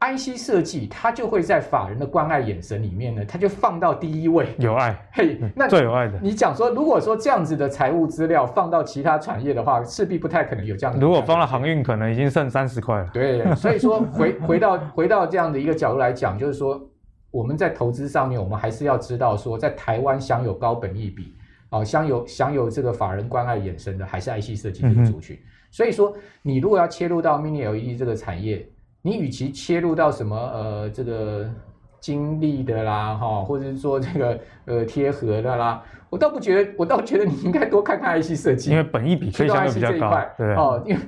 ，IC 设计它就会在法人的关爱眼神里面呢，它就放到第一位，有爱，嘿，那最有爱的。你讲说，如果说这样子的财务资料放到其他产业的话，势必不太可能有这样的。如果放了航运，可能已经剩三十块了。对，所以说回回到 回到这样的一个角度来讲，就是说我们在投资上面，我们还是要知道说，在台湾享有高本益比。哦，享有享有这个法人关爱眼神的，还是 IC 设计这个族群。嗯、所以说，你如果要切入到 Mini LED 这个产业，你与其切入到什么呃这个经历的啦，哈、哦，或者是说这个呃贴合的啦，我倒不觉得，我倒觉得你应该多看看 IC 设计，因为本益比相对比较高，对哦，因为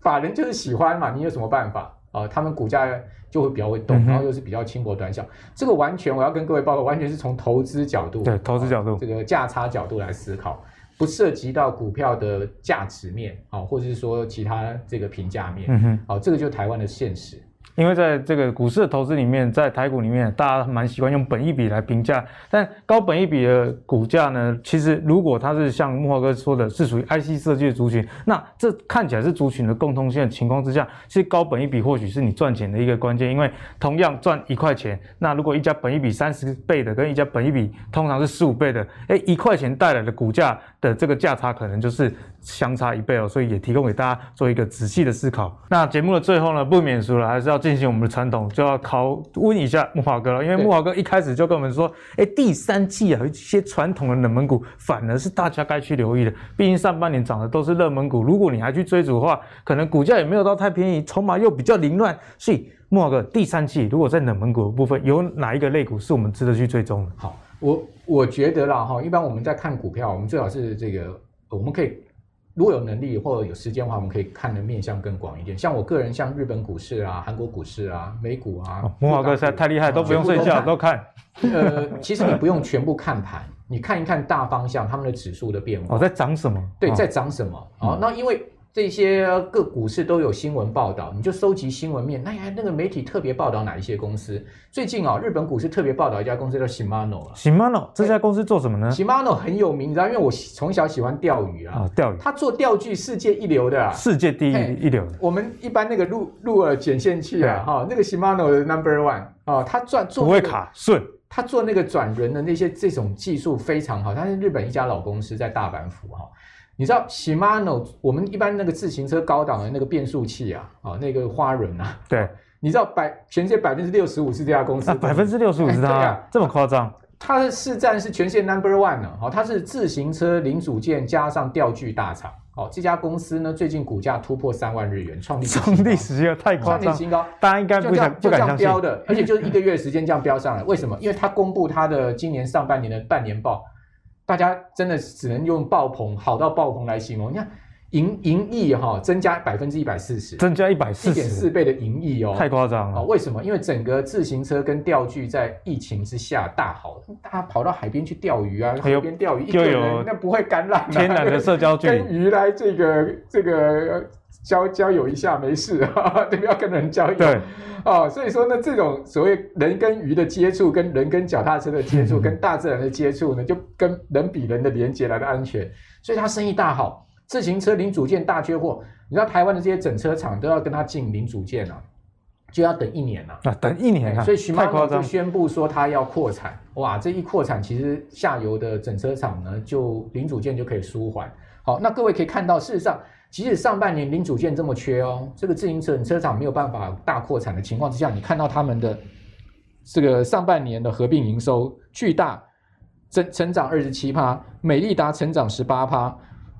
法人就是喜欢嘛，你有什么办法？啊、呃，他们股价就会比较会动，然后又是比较轻薄短小，这个完全我要跟各位报告，完全是从投资角度，对投资角度、呃、这个价差角度来思考，不涉及到股票的价值面啊、呃，或者是说其他这个评价面，好、这个就是台湾的现实。因为在这个股市的投资里面，在台股里面，大家蛮习惯用本一比来评价。但高本一比的股价呢，其实如果它是像木华哥说的，是属于 IC 设计的族群，那这看起来是族群的共通性的情况之下，其实高本一比或许是你赚钱的一个关键。因为同样赚一块钱，那如果一家本一比三十倍的，跟一家本一比通常是十五倍的，哎，一块钱带来的股价的这个价差可能就是相差一倍哦。所以也提供给大家做一个仔细的思考。那节目的最后呢，不免俗了，还是要。进行我们的传统，就要考问一下木华哥了，因为木华哥一开始就跟我们说，哎，第三季啊，有一些传统的冷门股反而是大家该去留意的。毕竟上半年涨的都是热门股，如果你还去追逐的话，可能股价也没有到太便宜，筹码又比较凌乱。所以木华哥，第三季如果在冷门股的部分，有哪一个类股是我们值得去追踪的？好，我我觉得啦哈，一般我们在看股票，我们最好是这个，我们可以。如果有能力或者有时间的话，我们可以看的面向更广一点。像我个人，像日本股市啊、韩国股市啊、美股啊，木华、哦、哥实在太厉害，都不用睡觉都看。呃，其实你不用全部看盘，你看一看大方向，他们的指数的变化。哦，在涨什么？对，在涨什么？哦，哦，那因为。这些各股市都有新闻报道，你就收集新闻面。那呀，那个媒体特别报道哪一些公司？最近啊，日本股市特别报道一家公司叫 Shimano。Shimano 这家公司做什么呢？Shimano 很有名，你知道，因为我从小喜欢钓鱼啊。哦，钓鱼。他做钓具世界一流的，世界第一一流的。我们一般那个鹿鹿耳剪线器啊，哈，那个 Shimano 的 Number One 啊，他转做不会卡顺，他做那个转轮的那些这种技术非常好。他是日本一家老公司，在大阪府哈。你知道 Shimano 我们一般那个自行车高档的那个变速器啊，啊，那个花轮啊，对，你知道百全世界百分之六十五是这家公司，百分之六十五是他，这么夸张？它的市占是全线 number one 呢，好，它是自行车零组件加上钓具大厂，好，这家公司呢最近股价突破三万日元，创历史新高，太夸张，新高，大家应该不想不敢相信，就这样飙的，而且就是一个月时间这样标上来，为什么？因为它公布它的今年上半年的半年报，大家真的只能用爆棚，好到爆棚来形容，你看。盈盈利哈增加百分之一百四十，增加一百四点四倍的盈利哦，太夸张了。为什么？因为整个自行车跟钓具在疫情之下大好，大家跑到海边去钓鱼啊，海边钓鱼，一个人那不会感染，天然的社交距离，跟鱼来这个这个交交友一下没事啊，不要跟人交友。对，哦，所以说呢，这种所谓人跟鱼的接触，跟人跟脚踏车的接触，跟大自然的接触呢，就跟人比人的连接来的安全，所以他生意大好。自行车零组件大缺货，你知道台湾的这些整车厂都要跟他进零组件啊，就要等一年了啊，等一年啊，所以 Shimano 就宣布说他要扩产，哇，这一扩产，其实下游的整车厂呢，就零组件就可以舒缓。好，那各位可以看到，事实上，即使上半年零组件这么缺哦，这个自行车整车厂没有办法大扩产的情况之下，你看到他们的这个上半年的合并营收巨大增成长二十七趴，美利达成长十八趴。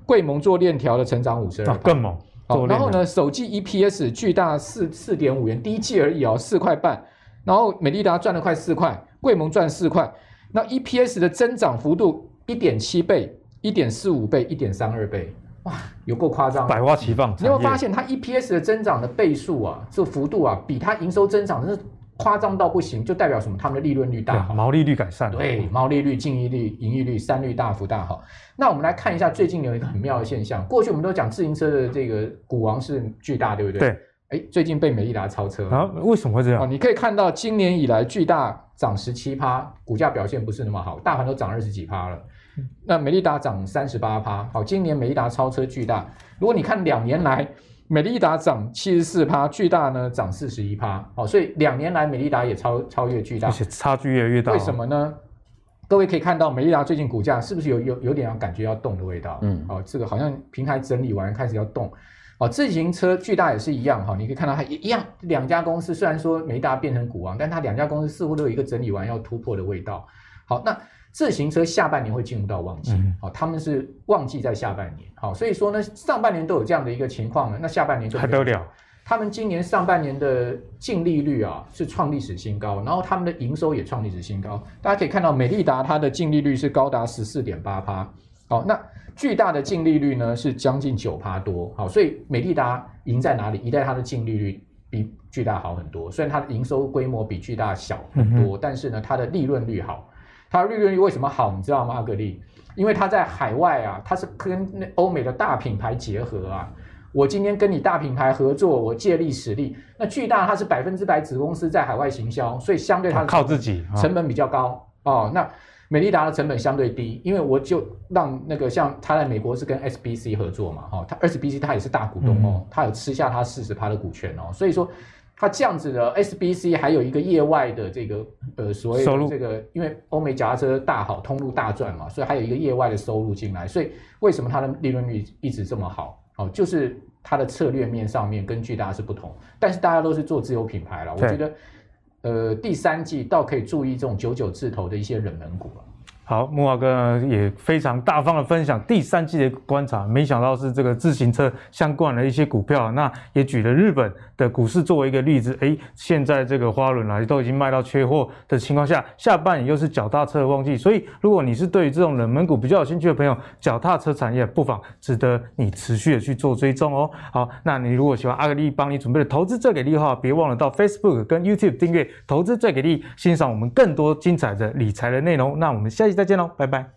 贵盟做链条的成长五十二，更猛。好，然后呢，首季 EPS 巨大四四点五元，第一季而已哦，四块半。然后美利达赚了快四块，贵盟赚四块。那 EPS 的增长幅度一点七倍、一点四五倍、一点三二倍，哇，有够夸张，百花齐放。你有没有发现它 EPS 的增长的倍数啊，这个幅度啊，比它营收增长真是。夸张到不行，就代表什么？他们的利润率大好，毛利率改善了。对，毛利率、净利率、盈利率三率大幅大好。那我们来看一下，最近有一个很妙的现象。过去我们都讲自行车的这个股王是巨大，对不对？对。哎，最近被美利达超车啊？为什么会这样？哦，你可以看到今年以来巨大涨十七趴，股价表现不是那么好，大盘都涨二十几趴了。那美利达涨三十八趴。好，今年美利达超车巨大。如果你看两年来。美利达涨七十四趴，巨大呢涨四十一趴，好，所以两年来美利达也超超越巨大，而且差距越来越大。为什么呢？各位可以看到美利达最近股价是不是有有有点要感觉要动的味道？嗯，哦，这个好像平台整理完开始要动，哦，自行车巨大也是一样哈，你可以看到它一一样，两家公司虽然说美利达变成股王，但它两家公司似乎都有一个整理完要突破的味道。好，那。自行车下半年会进入到旺季，好、嗯，他们是旺季在下半年，好，所以说呢，上半年都有这样的一个情况呢，那下半年就还得了。他们今年上半年的净利率啊是创历史新高，然后他们的营收也创历史新高。大家可以看到，美利达它的净利率是高达十四点八趴，好，那巨大的净利率呢是将近九趴多，好，所以美利达赢在哪里？一在它的净利率比巨大好很多，虽然它的营收规模比巨大小很多，嗯、但是呢，它的利润率好。它利润率为什么好？你知道吗，阿格力？因为它在海外啊，它是跟那欧美的大品牌结合啊。我今天跟你大品牌合作，我借力使力。那巨大它是百分之百子公司在海外行销，所以相对它的靠自己，成本比较高哦。那美利达的成本相对低，因为我就让那个像他在美国是跟 SBC 合作嘛，哈，他 SBC 他也是大股东哦，他有吃下他四十趴的股权哦，所以说。它这样子的 SBC 还有一个业外的这个呃所谓的这个，因为欧美脚踏车大好，通路大赚嘛，所以还有一个业外的收入进来。所以为什么它的利润率一直这么好？哦，就是它的策略面上面跟巨大是不同。但是大家都是做自有品牌了，我觉得呃第三季倒可以注意这种九九字头的一些冷门股了。好，木华哥也非常大方的分享第三季的观察，没想到是这个自行车相关的一些股票，那也举了日本的股市作为一个例子。诶，现在这个花轮啊都已经卖到缺货的情况下，下半年又是脚踏车的旺季，所以如果你是对于这种冷门股比较有兴趣的朋友，脚踏车产业不妨值得你持续的去做追踪哦。好，那你如果喜欢阿格力帮你准备的投资最给力的话，别忘了到 Facebook 跟 YouTube 订阅投资最给力，欣赏我们更多精彩的理财的内容。那我们下期再再见喽拜拜。